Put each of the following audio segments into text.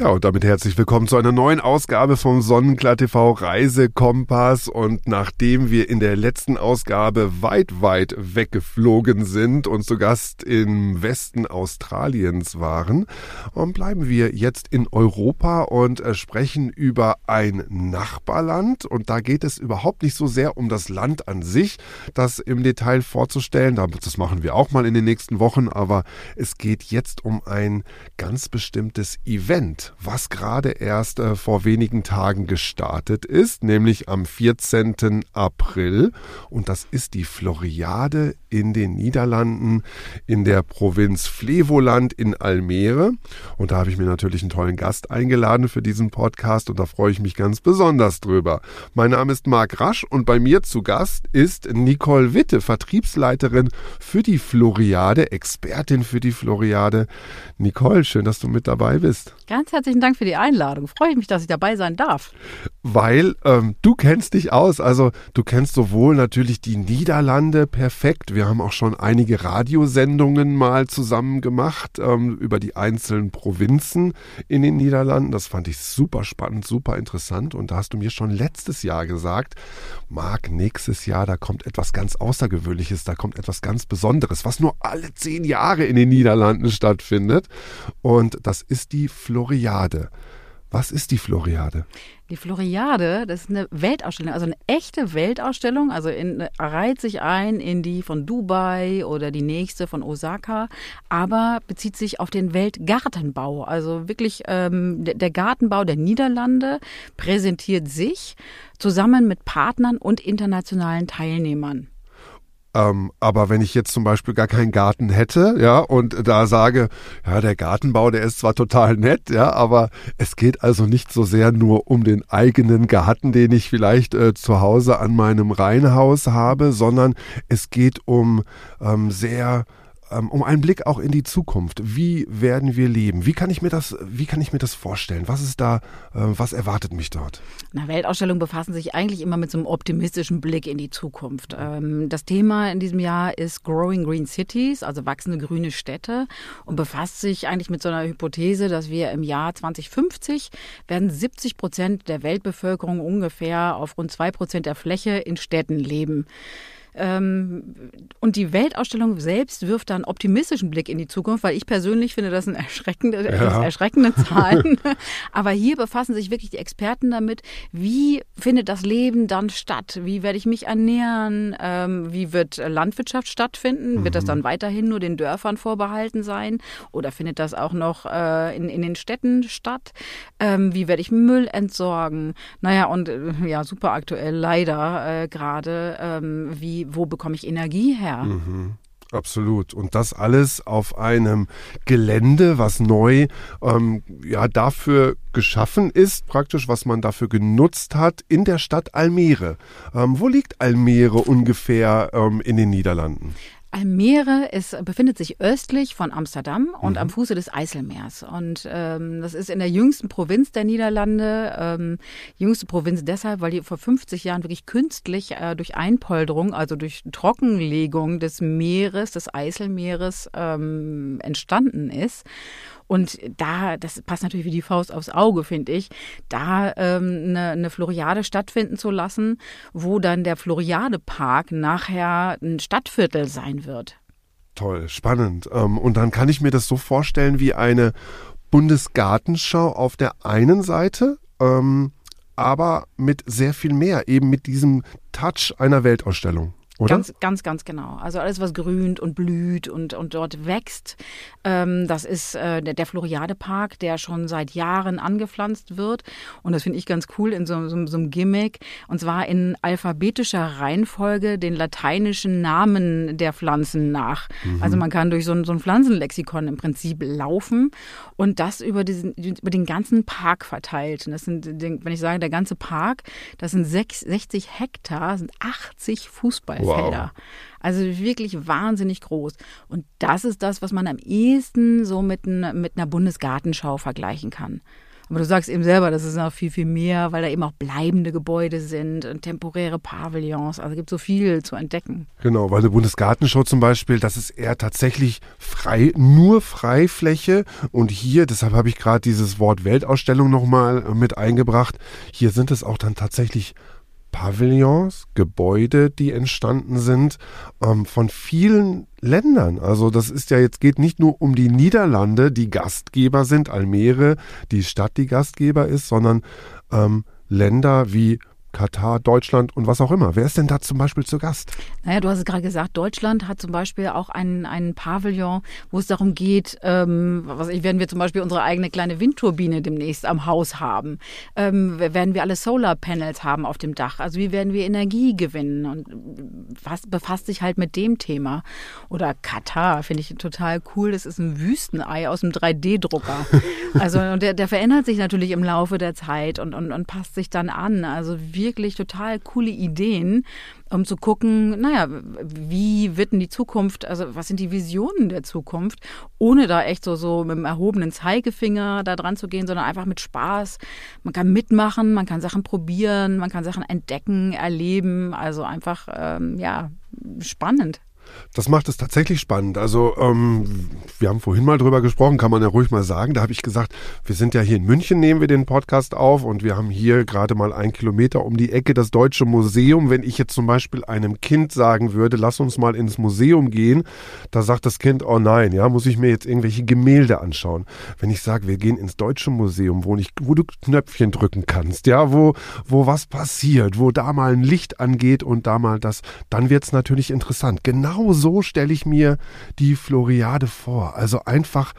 Ja, und damit herzlich willkommen zu einer neuen Ausgabe vom Sonnenklar TV Reisekompass. Und nachdem wir in der letzten Ausgabe weit, weit weggeflogen sind und zu Gast im Westen Australiens waren, ähm, bleiben wir jetzt in Europa und äh, sprechen über ein Nachbarland. Und da geht es überhaupt nicht so sehr um das Land an sich, das im Detail vorzustellen. Das machen wir auch mal in den nächsten Wochen. Aber es geht jetzt um ein ganz bestimmtes Event was gerade erst äh, vor wenigen Tagen gestartet ist, nämlich am 14. April. Und das ist die Floriade in den Niederlanden, in der Provinz Flevoland in Almere. Und da habe ich mir natürlich einen tollen Gast eingeladen für diesen Podcast und da freue ich mich ganz besonders drüber. Mein Name ist Marc Rasch und bei mir zu Gast ist Nicole Witte, Vertriebsleiterin für die Floriade, Expertin für die Floriade. Nicole, schön, dass du mit dabei bist. Ganz herzlichen Dank für die Einladung. Freue ich mich, dass ich dabei sein darf. Weil ähm, du kennst dich aus. Also du kennst sowohl natürlich die Niederlande perfekt. Wir haben auch schon einige Radiosendungen mal zusammen gemacht ähm, über die einzelnen Provinzen in den Niederlanden. Das fand ich super spannend, super interessant. Und da hast du mir schon letztes Jahr gesagt, Marc, nächstes Jahr, da kommt etwas ganz Außergewöhnliches, da kommt etwas ganz Besonderes, was nur alle zehn Jahre in den Niederlanden stattfindet. Und das ist die Floriade. Was ist die Floriade? Die Floriade, das ist eine Weltausstellung, also eine echte Weltausstellung, also in, reiht sich ein in die von Dubai oder die nächste von Osaka, aber bezieht sich auf den Weltgartenbau. Also wirklich ähm, der Gartenbau der Niederlande präsentiert sich zusammen mit Partnern und internationalen Teilnehmern. Ähm, aber wenn ich jetzt zum Beispiel gar keinen Garten hätte, ja, und da sage, ja, der Gartenbau, der ist zwar total nett, ja, aber es geht also nicht so sehr nur um den eigenen Garten, den ich vielleicht äh, zu Hause an meinem Reihenhaus habe, sondern es geht um ähm, sehr um einen Blick auch in die Zukunft. Wie werden wir leben? Wie kann ich mir das, wie kann ich mir das vorstellen? Was ist da, äh, was erwartet mich dort? Na, Weltausstellungen befassen sich eigentlich immer mit so einem optimistischen Blick in die Zukunft. Ähm, das Thema in diesem Jahr ist Growing Green Cities, also wachsende grüne Städte und befasst sich eigentlich mit so einer Hypothese, dass wir im Jahr 2050 werden 70 Prozent der Weltbevölkerung ungefähr auf rund zwei Prozent der Fläche in Städten leben. Ähm, und die Weltausstellung selbst wirft da einen optimistischen Blick in die Zukunft, weil ich persönlich finde, das sind erschreckende, ja. erschreckende Zahlen. Aber hier befassen sich wirklich die Experten damit, wie findet das Leben dann statt? Wie werde ich mich ernähren? Ähm, wie wird Landwirtschaft stattfinden? Mhm. Wird das mhm. dann weiterhin nur den Dörfern vorbehalten sein? Oder findet das auch noch äh, in, in den Städten statt? Ähm, wie werde ich Müll entsorgen? Naja, und äh, ja, super aktuell leider äh, gerade, ähm, wie wo bekomme ich Energie her? Mhm. Absolut. Und das alles auf einem Gelände, was neu ähm, ja dafür geschaffen ist, praktisch, was man dafür genutzt hat, in der Stadt Almere. Ähm, wo liegt Almere ungefähr ähm, in den Niederlanden? Almere ist, befindet sich östlich von Amsterdam und mhm. am Fuße des Eiselmeers. Und ähm, das ist in der jüngsten Provinz der Niederlande. Ähm, jüngste Provinz deshalb, weil die vor 50 Jahren wirklich künstlich äh, durch Einpolderung, also durch Trockenlegung des Meeres, des Eiselmeeres ähm, entstanden ist. Und da, das passt natürlich wie die Faust aufs Auge, finde ich, da ähm, eine, eine Floriade stattfinden zu lassen, wo dann der Floriade-Park nachher ein Stadtviertel sein wird. Toll, spannend. Ähm, und dann kann ich mir das so vorstellen wie eine Bundesgartenschau auf der einen Seite, ähm, aber mit sehr viel mehr, eben mit diesem Touch einer Weltausstellung. Oder? Ganz, ganz, ganz genau. Also alles, was grünt und blüht und, und dort wächst, ähm, das ist äh, der, der Floriade-Park, der schon seit Jahren angepflanzt wird. Und das finde ich ganz cool in so, so, so einem Gimmick. Und zwar in alphabetischer Reihenfolge den lateinischen Namen der Pflanzen nach. Mhm. Also man kann durch so ein, so ein Pflanzenlexikon im Prinzip laufen und das über, diesen, über den ganzen Park verteilt. Und das sind, wenn ich sage, der ganze Park, das sind 60 Hektar, sind 80 Fußballfelder. Felder. Wow. Also wirklich wahnsinnig groß. Und das ist das, was man am ehesten so mit, ein, mit einer Bundesgartenschau vergleichen kann. Aber du sagst eben selber, das ist noch viel, viel mehr, weil da eben auch bleibende Gebäude sind und temporäre Pavillons. Also es gibt so viel zu entdecken. Genau, weil eine Bundesgartenschau zum Beispiel, das ist eher tatsächlich frei, nur Freifläche. Und hier, deshalb habe ich gerade dieses Wort Weltausstellung nochmal mit eingebracht, hier sind es auch dann tatsächlich Pavillons, Gebäude, die entstanden sind ähm, von vielen Ländern. Also das ist ja jetzt geht nicht nur um die Niederlande, die Gastgeber sind, Almere, die Stadt, die Gastgeber ist, sondern ähm, Länder wie Katar, Deutschland und was auch immer. Wer ist denn da zum Beispiel zu Gast? Naja, du hast es gerade gesagt, Deutschland hat zum Beispiel auch einen, einen Pavillon, wo es darum geht, ähm, was ich, werden wir zum Beispiel unsere eigene kleine Windturbine demnächst am Haus haben? Ähm, werden wir alle Solarpanels haben auf dem Dach? Also wie werden wir Energie gewinnen? Und was befasst sich halt mit dem Thema? Oder Katar, finde ich total cool. Das ist ein Wüstenei aus einem 3D-Drucker. also der, der verändert sich natürlich im Laufe der Zeit und, und, und passt sich dann an. Also wie wirklich total coole Ideen, um zu gucken, naja, wie wird denn die Zukunft, also was sind die Visionen der Zukunft, ohne da echt so, so mit dem erhobenen Zeigefinger da dran zu gehen, sondern einfach mit Spaß. Man kann mitmachen, man kann Sachen probieren, man kann Sachen entdecken, erleben, also einfach, ähm, ja, spannend. Das macht es tatsächlich spannend. Also ähm, wir haben vorhin mal drüber gesprochen, kann man ja ruhig mal sagen. Da habe ich gesagt, wir sind ja hier in München, nehmen wir den Podcast auf und wir haben hier gerade mal einen Kilometer um die Ecke das Deutsche Museum. Wenn ich jetzt zum Beispiel einem Kind sagen würde, lass uns mal ins Museum gehen, da sagt das Kind, oh nein, ja, muss ich mir jetzt irgendwelche Gemälde anschauen. Wenn ich sage, wir gehen ins Deutsche Museum, wo, nicht, wo du Knöpfchen drücken kannst, ja, wo, wo was passiert, wo da mal ein Licht angeht und da mal das, dann wird es natürlich interessant. Genau genau so stelle ich mir die Floriade vor. Also einfach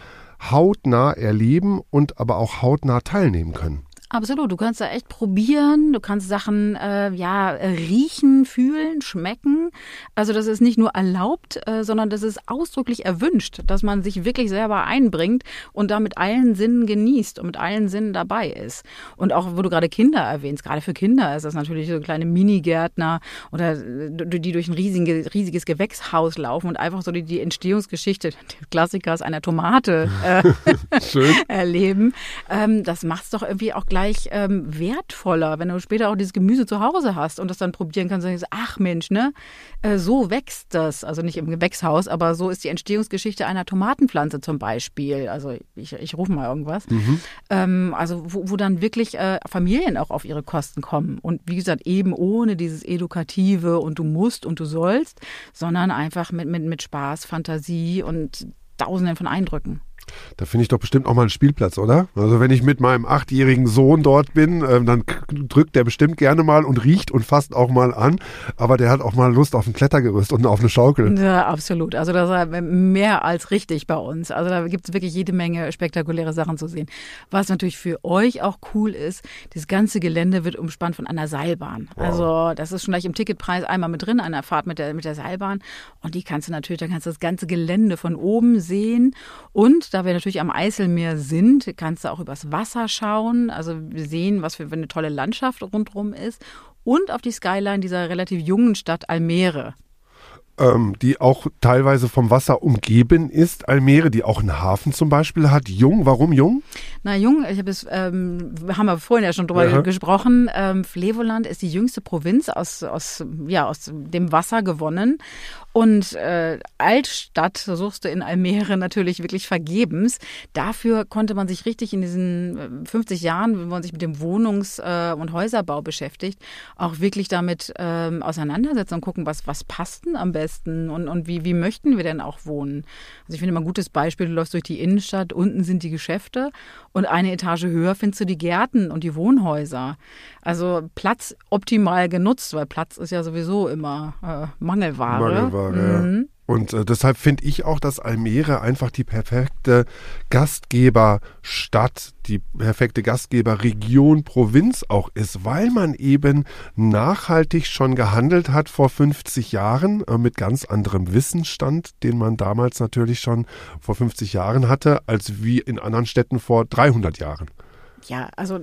hautnah erleben und aber auch hautnah teilnehmen können. Absolut, du kannst da echt probieren, du kannst Sachen äh, ja riechen, fühlen, schmecken. Also das ist nicht nur erlaubt, äh, sondern das ist ausdrücklich erwünscht, dass man sich wirklich selber einbringt und da mit allen Sinnen genießt und mit allen Sinnen dabei ist. Und auch, wo du gerade Kinder erwähnst, gerade für Kinder ist das natürlich so kleine Minigärtner oder äh, die durch ein riesiges, riesiges Gewächshaus laufen und einfach so die, die Entstehungsgeschichte des Klassikers einer Tomate äh, erleben. Ähm, das macht's doch irgendwie auch gleich gleich ähm, wertvoller, wenn du später auch dieses Gemüse zu Hause hast und das dann probieren kannst und denkst, ach Mensch, ne, äh, so wächst das. Also nicht im Gewächshaus, aber so ist die Entstehungsgeschichte einer Tomatenpflanze zum Beispiel. Also ich, ich rufe mal irgendwas. Mhm. Ähm, also wo, wo, dann wirklich äh, Familien auch auf ihre Kosten kommen. Und wie gesagt, eben ohne dieses Edukative und du musst und du sollst, sondern einfach mit, mit, mit Spaß, Fantasie und Tausenden von Eindrücken. Da finde ich doch bestimmt auch mal einen Spielplatz, oder? Also wenn ich mit meinem achtjährigen Sohn dort bin, ähm, dann drückt der bestimmt gerne mal und riecht und fasst auch mal an. Aber der hat auch mal Lust auf ein Klettergerüst und auf eine Schaukel. Ja, absolut. Also das ist mehr als richtig bei uns. Also da gibt es wirklich jede Menge spektakuläre Sachen zu sehen. Was natürlich für euch auch cool ist, das ganze Gelände wird umspannt von einer Seilbahn. Wow. Also das ist schon gleich im Ticketpreis einmal mit drin, einer Fahrt mit der, mit der Seilbahn. Und die kannst du natürlich, da kannst du das ganze Gelände von oben sehen. Und da wir natürlich am Eiselmeer sind, kannst du auch übers Wasser schauen, also sehen, was für eine tolle Landschaft rundherum ist. Und auf die Skyline dieser relativ jungen Stadt Almere ähm, die auch teilweise vom Wasser umgeben ist. Almere, die auch einen Hafen zum Beispiel hat. Jung, warum Jung? Na, Jung, ich habe es, ähm, haben wir vorhin ja schon drüber ja. gesprochen. Ähm, Flevoland ist die jüngste Provinz aus, aus, ja, aus dem Wasser gewonnen. Und äh, Altstadt suchst du in Almere natürlich wirklich vergebens. Dafür konnte man sich richtig in diesen 50 äh, Jahren, wenn man sich mit dem Wohnungs- äh, und Häuserbau beschäftigt, auch wirklich damit ähm, auseinandersetzen und gucken, was, was passt denn am besten besten und, und wie, wie möchten wir denn auch wohnen? Also ich finde immer ein gutes Beispiel, du läufst durch die Innenstadt, unten sind die Geschäfte und eine Etage höher findest du die Gärten und die Wohnhäuser. Also Platz optimal genutzt, weil Platz ist ja sowieso immer äh, Mangelware. Mangelware, mhm. ja. Und äh, deshalb finde ich auch, dass Almere einfach die perfekte Gastgeberstadt, die perfekte Gastgeberregion, Provinz auch ist, weil man eben nachhaltig schon gehandelt hat vor 50 Jahren äh, mit ganz anderem Wissensstand, den man damals natürlich schon vor 50 Jahren hatte, als wie in anderen Städten vor 300 Jahren. Ja, also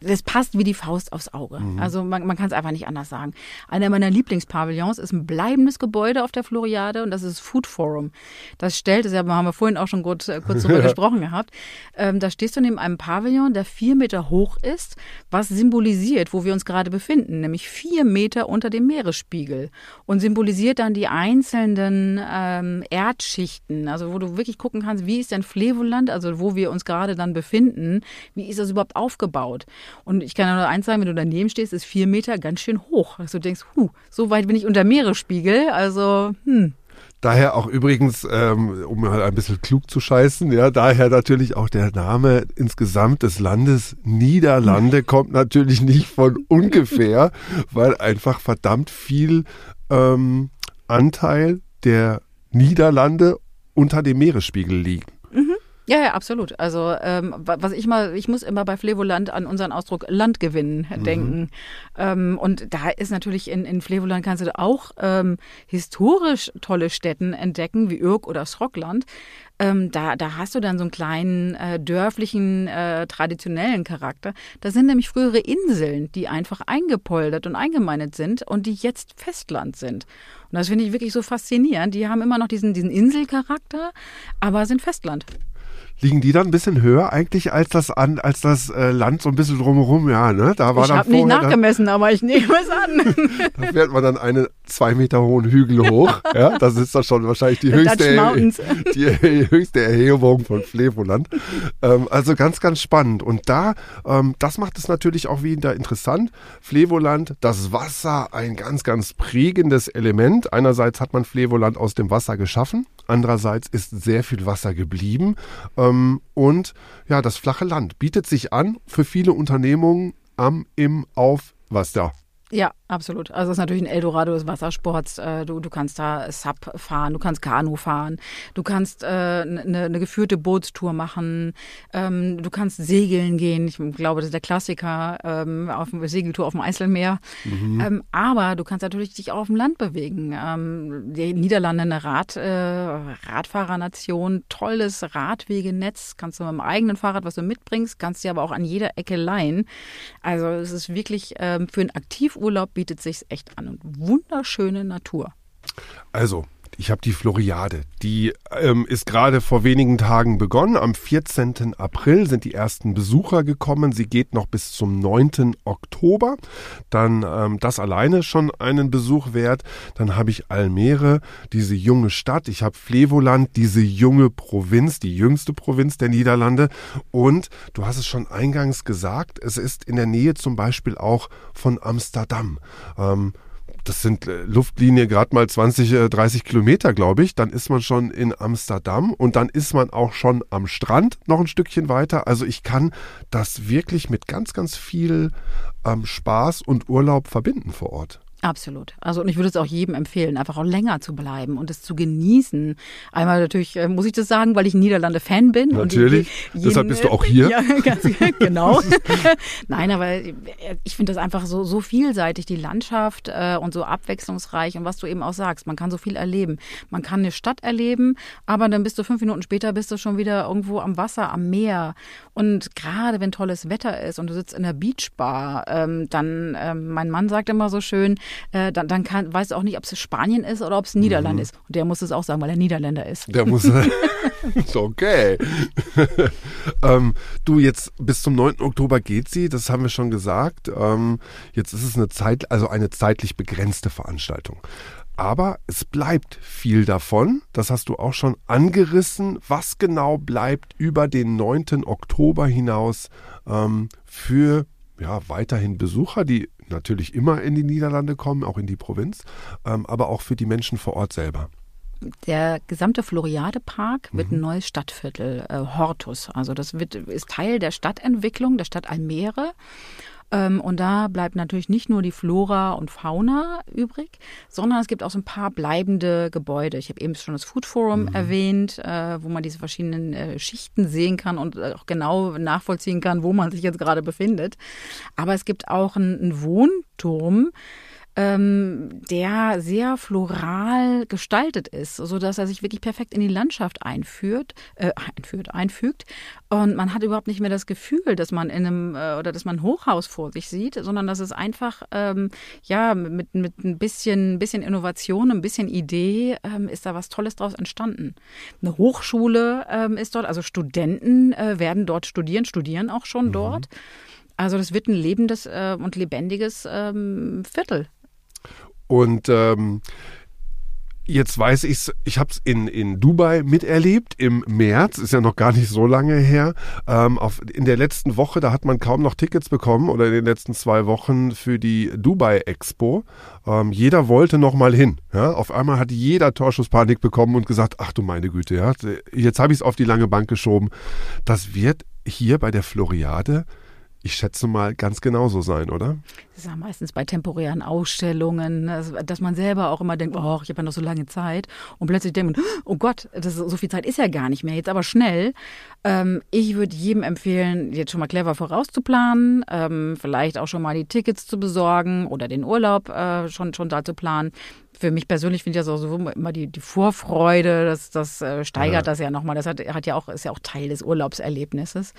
das passt wie die Faust aufs Auge. Mhm. Also man, man kann es einfach nicht anders sagen. Einer meiner Lieblingspavillons ist ein bleibendes Gebäude auf der Floriade und das ist Food Forum. Das stellt, das haben wir vorhin auch schon kurz, äh, kurz darüber gesprochen gehabt. Ähm, da stehst du neben einem Pavillon, der vier Meter hoch ist, was symbolisiert, wo wir uns gerade befinden, nämlich vier Meter unter dem Meeresspiegel und symbolisiert dann die einzelnen ähm, Erdschichten, also wo du wirklich gucken kannst, wie ist denn Flevoland, also wo wir uns gerade dann befinden, wie ist das überhaupt aufgebaut? Und ich kann nur eins sagen, wenn du daneben stehst, ist vier Meter ganz schön hoch. Also du denkst, huh, so weit bin ich unter Meeresspiegel. Also, hm. Daher auch übrigens, ähm, um mal ein bisschen klug zu scheißen, ja, daher natürlich auch der Name insgesamt des Landes Niederlande kommt natürlich nicht von ungefähr, weil einfach verdammt viel ähm, Anteil der Niederlande unter dem Meeresspiegel liegt. Ja, ja, absolut. Also ähm, was ich mal, ich muss immer bei Flevoland an unseren Ausdruck Land gewinnen mhm. denken. Ähm, und da ist natürlich in, in Flevoland kannst du auch ähm, historisch tolle Städten entdecken, wie Irk oder Schrockland. Ähm, da, da hast du dann so einen kleinen äh, dörflichen, äh, traditionellen Charakter. Das sind nämlich frühere Inseln, die einfach eingepoldert und eingemeindet sind und die jetzt Festland sind. Und das finde ich wirklich so faszinierend. Die haben immer noch diesen, diesen Inselcharakter, aber sind Festland liegen die dann ein bisschen höher eigentlich als das an, als das äh, Land so ein bisschen drumherum, ja, ne? Da war ich habe nicht nachgemessen, dann, aber ich nehme es an. da fährt man dann einen zwei Meter hohen Hügel hoch, ja? Das ist dann schon wahrscheinlich die höchste, die höchste Erhebung von Flevoland. Ähm, also ganz, ganz spannend. Und da, ähm, das macht es natürlich auch wieder interessant. Flevoland, das Wasser, ein ganz, ganz prägendes Element. Einerseits hat man Flevoland aus dem Wasser geschaffen, andererseits ist sehr viel Wasser geblieben. Ähm, und ja, das flache Land bietet sich an für viele Unternehmungen am, im, auf, was da? Ja, absolut. Also es ist natürlich ein Eldorado des Wassersports. Äh, du, du kannst da Sub fahren, du kannst Kanu fahren, du kannst eine, äh, eine geführte Bootstour machen, ähm, du kannst segeln gehen. Ich glaube, das ist der Klassiker ähm, auf dem Segeltour auf dem Eiselmeer. Mhm. Ähm, aber du kannst natürlich dich auch auf dem Land bewegen. Die Niederlande eine Rad, äh, Radfahrernation, tolles Radwegenetz. Kannst du mit dem eigenen Fahrrad, was du mitbringst, kannst du aber auch an jeder Ecke leihen. Also es ist wirklich für einen aktiv Urlaub bietet sich echt an und wunderschöne Natur. Also, ich habe die Floriade. Die ähm, ist gerade vor wenigen Tagen begonnen. Am 14. April sind die ersten Besucher gekommen. Sie geht noch bis zum 9. Oktober. Dann ähm, das alleine schon einen Besuch wert. Dann habe ich Almere, diese junge Stadt. Ich habe Flevoland, diese junge Provinz, die jüngste Provinz der Niederlande. Und du hast es schon eingangs gesagt, es ist in der Nähe zum Beispiel auch von Amsterdam. Ähm, das sind äh, Luftlinie gerade mal 20, 30 äh, Kilometer, glaube ich. Dann ist man schon in Amsterdam und dann ist man auch schon am Strand noch ein Stückchen weiter. Also ich kann das wirklich mit ganz, ganz viel ähm, Spaß und Urlaub verbinden vor Ort. Absolut. Also und ich würde es auch jedem empfehlen, einfach auch länger zu bleiben und es zu genießen. Einmal natürlich äh, muss ich das sagen, weil ich Niederlande Fan bin. Natürlich. Die, Deshalb bist du auch hier. Ja, ganz genau. Nein, aber ich finde das einfach so so vielseitig die Landschaft äh, und so abwechslungsreich und was du eben auch sagst, man kann so viel erleben. Man kann eine Stadt erleben, aber dann bist du fünf Minuten später bist du schon wieder irgendwo am Wasser, am Meer. Und gerade wenn tolles Wetter ist und du sitzt in der Beachbar, ähm, dann ähm, mein Mann sagt immer so schön äh, dann, dann kann, weißt du auch nicht, ob es Spanien ist oder ob es Niederland mhm. ist. Und der muss es auch sagen, weil er Niederländer ist. Der muss. ist okay. ähm, du, jetzt bis zum 9. Oktober geht sie, das haben wir schon gesagt. Ähm, jetzt ist es eine Zeit, also eine zeitlich begrenzte Veranstaltung. Aber es bleibt viel davon. Das hast du auch schon angerissen. Was genau bleibt über den 9. Oktober hinaus ähm, für ja, weiterhin Besucher, die natürlich immer in die Niederlande kommen, auch in die Provinz, ähm, aber auch für die Menschen vor Ort selber. Der gesamte Floriade-Park wird mhm. ein neues Stadtviertel, äh, Hortus. Also das wird, ist Teil der Stadtentwicklung der Stadt Almere. Ähm, und da bleibt natürlich nicht nur die Flora und Fauna übrig, sondern es gibt auch so ein paar bleibende Gebäude. Ich habe eben schon das Food Forum mhm. erwähnt, äh, wo man diese verschiedenen äh, Schichten sehen kann und äh, auch genau nachvollziehen kann, wo man sich jetzt gerade befindet. Aber es gibt auch einen, einen Wohnturm, ähm, der sehr floral gestaltet ist, so dass er sich wirklich perfekt in die Landschaft einführt, äh, einführt, einfügt. Und man hat überhaupt nicht mehr das Gefühl, dass man in einem äh, oder dass man ein Hochhaus vor sich sieht, sondern dass es einfach ähm, ja mit, mit ein bisschen, bisschen Innovation, ein bisschen Idee ähm, ist da was Tolles draus entstanden. Eine Hochschule ähm, ist dort, also Studenten äh, werden dort studieren, studieren auch schon mhm. dort. Also das wird ein lebendes äh, und lebendiges ähm, Viertel. Und ähm, jetzt weiß ich's, ich habe es in, in Dubai miterlebt im März, ist ja noch gar nicht so lange her. Ähm, auf, in der letzten Woche, da hat man kaum noch Tickets bekommen oder in den letzten zwei Wochen für die Dubai Expo. Ähm, jeder wollte noch mal hin. Ja? Auf einmal hat jeder Torschusspanik bekommen und gesagt, ach du meine Güte, ja, jetzt habe ich es auf die lange Bank geschoben. Das wird hier bei der Floriade ich schätze mal, ganz genauso sein, oder? Das ist ja meistens bei temporären Ausstellungen, dass man selber auch immer denkt, oh, ich habe ja noch so lange Zeit. Und plötzlich denkt man, oh Gott, das, so viel Zeit ist ja gar nicht mehr, jetzt aber schnell. Ähm, ich würde jedem empfehlen, jetzt schon mal clever vorauszuplanen, ähm, vielleicht auch schon mal die Tickets zu besorgen oder den Urlaub äh, schon, schon da zu planen für mich persönlich finde ich das auch so immer die, die Vorfreude, das, das äh, steigert ja. das ja nochmal. Das hat, hat ja auch, ist ja auch Teil des Urlaubserlebnisses.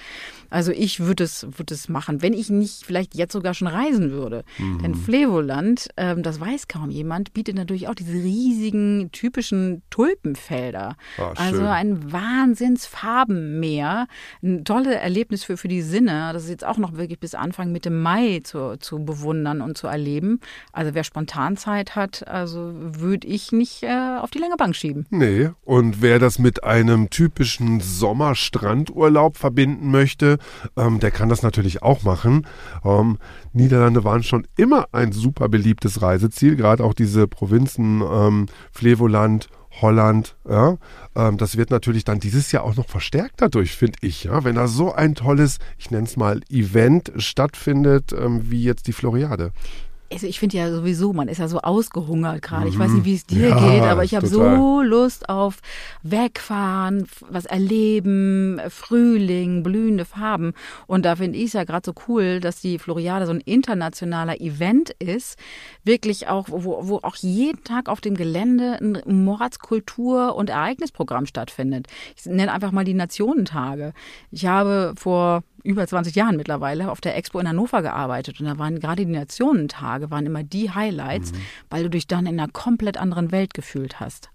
Also ich würde es, würde es machen, wenn ich nicht vielleicht jetzt sogar schon reisen würde. Mhm. Denn Flevoland, ähm, das weiß kaum jemand, bietet natürlich auch diese riesigen, typischen Tulpenfelder. Oh, also ein Wahnsinnsfarbenmeer. Ein tolles Erlebnis für, für die Sinne. Das ist jetzt auch noch wirklich bis Anfang Mitte Mai zu, zu bewundern und zu erleben. Also wer Spontanzeit hat, also würde ich nicht äh, auf die lange Bank schieben. Nee, und wer das mit einem typischen Sommerstrandurlaub verbinden möchte, ähm, der kann das natürlich auch machen. Ähm, Niederlande waren schon immer ein super beliebtes Reiseziel, gerade auch diese Provinzen ähm, Flevoland, Holland, ja, ähm, das wird natürlich dann dieses Jahr auch noch verstärkt dadurch, finde ich, ja, wenn da so ein tolles, ich nenne es mal, Event stattfindet, ähm, wie jetzt die Floriade also ich finde ja sowieso, man ist ja so ausgehungert gerade. Ich weiß nicht, wie es dir ja, geht, aber ich habe so Lust auf Wegfahren, was erleben, Frühling, blühende Farben. Und da finde ich es ja gerade so cool, dass die Floriade so ein internationaler Event ist. Wirklich auch, wo, wo auch jeden Tag auf dem Gelände ein Mordskultur- und Ereignisprogramm stattfindet. Ich nenne einfach mal die Nationentage. Ich habe vor über 20 Jahren mittlerweile auf der Expo in Hannover gearbeitet und da waren gerade die Nationentage, waren immer die Highlights, mhm. weil du dich dann in einer komplett anderen Welt gefühlt hast.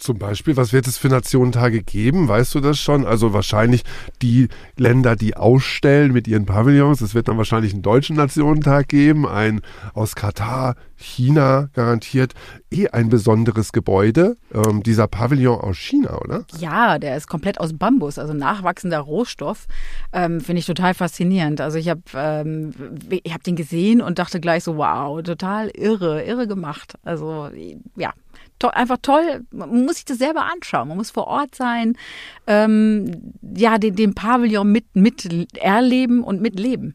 Zum Beispiel, was wird es für Nationentage geben? Weißt du das schon? Also wahrscheinlich die Länder, die ausstellen mit ihren Pavillons. Es wird dann wahrscheinlich einen deutschen Nationentag geben, ein aus Katar, China garantiert. Eh ein besonderes Gebäude. Ähm, dieser Pavillon aus China, oder? Ja, der ist komplett aus Bambus, also nachwachsender Rohstoff. Ähm, Finde ich total faszinierend. Also ich habe ähm, hab den gesehen und dachte gleich so, wow, total irre, irre gemacht. Also ja, to einfach toll. Man muss sich das selber anschauen. Man muss vor Ort sein, ähm, ja, den, den Pavillon mit, mit erleben und mitleben.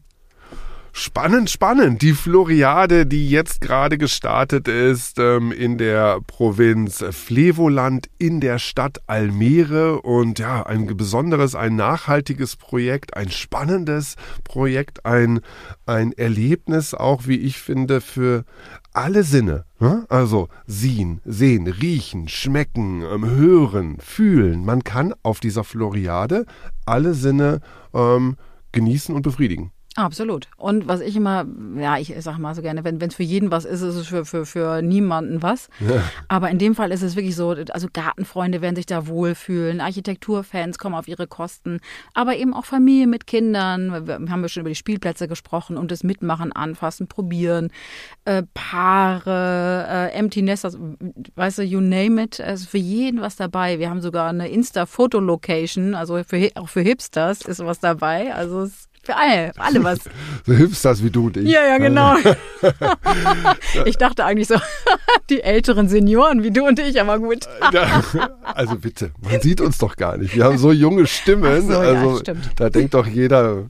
Spannend, spannend. Die Floriade, die jetzt gerade gestartet ist ähm, in der Provinz Flevoland in der Stadt Almere und ja, ein besonderes, ein nachhaltiges Projekt, ein spannendes Projekt, ein, ein Erlebnis auch, wie ich finde, für alle Sinne. Ne? Also sehen, sehen, riechen, schmecken, ähm, hören, fühlen. Man kann auf dieser Floriade alle Sinne ähm, genießen und befriedigen. Absolut. Und was ich immer, ja, ich sag mal so gerne, wenn es für jeden was ist, ist es für, für, für niemanden was. Ja. Aber in dem Fall ist es wirklich so, also Gartenfreunde werden sich da wohlfühlen, Architekturfans kommen auf ihre Kosten, aber eben auch Familie mit Kindern. Wir haben ja schon über die Spielplätze gesprochen und das Mitmachen, anfassen, probieren, äh, Paare, äh, Empty Nesters, weißt du, you name it. Also für jeden was dabei. Wir haben sogar eine Insta-Foto-Location, also für, auch für Hipsters ist was dabei. Also es für alle, für alle was. So Hipsters wie du und ich. Ja, ja, genau. ich dachte eigentlich so, die älteren Senioren wie du und ich, aber gut. also bitte, man sieht uns doch gar nicht. Wir haben so junge Stimmen. So, also ja, stimmt. da denkt doch jeder.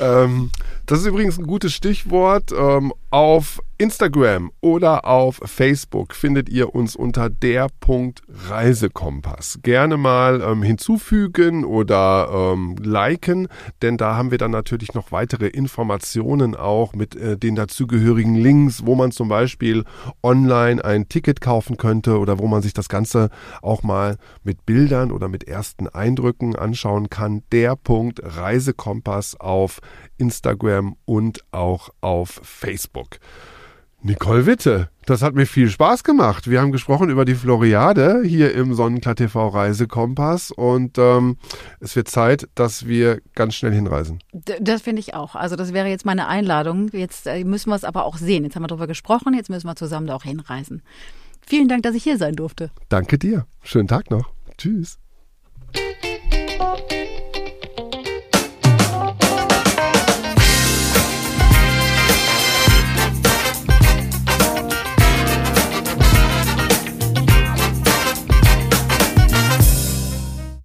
Ähm, das ist übrigens ein gutes Stichwort. Ähm, auf Instagram oder auf Facebook findet ihr uns unter der Punkt Reisekompass. Gerne mal ähm, hinzufügen oder ähm, liken, denn da haben wir dann natürlich noch weitere Informationen auch mit äh, den dazugehörigen Links, wo man zum Beispiel online ein Ticket kaufen könnte oder wo man sich das Ganze auch mal mit Bildern oder mit ersten Eindrücken anschauen kann. Der Punkt Reisekompass auf Instagram und auch auf Facebook. Nicole Witte, das hat mir viel Spaß gemacht. Wir haben gesprochen über die Floriade hier im Sonnenklar TV Reisekompass und ähm, es wird Zeit, dass wir ganz schnell hinreisen. D das finde ich auch. Also das wäre jetzt meine Einladung. Jetzt äh, müssen wir es aber auch sehen. Jetzt haben wir darüber gesprochen, jetzt müssen wir zusammen da auch hinreisen. Vielen Dank, dass ich hier sein durfte. Danke dir. Schönen Tag noch. Tschüss.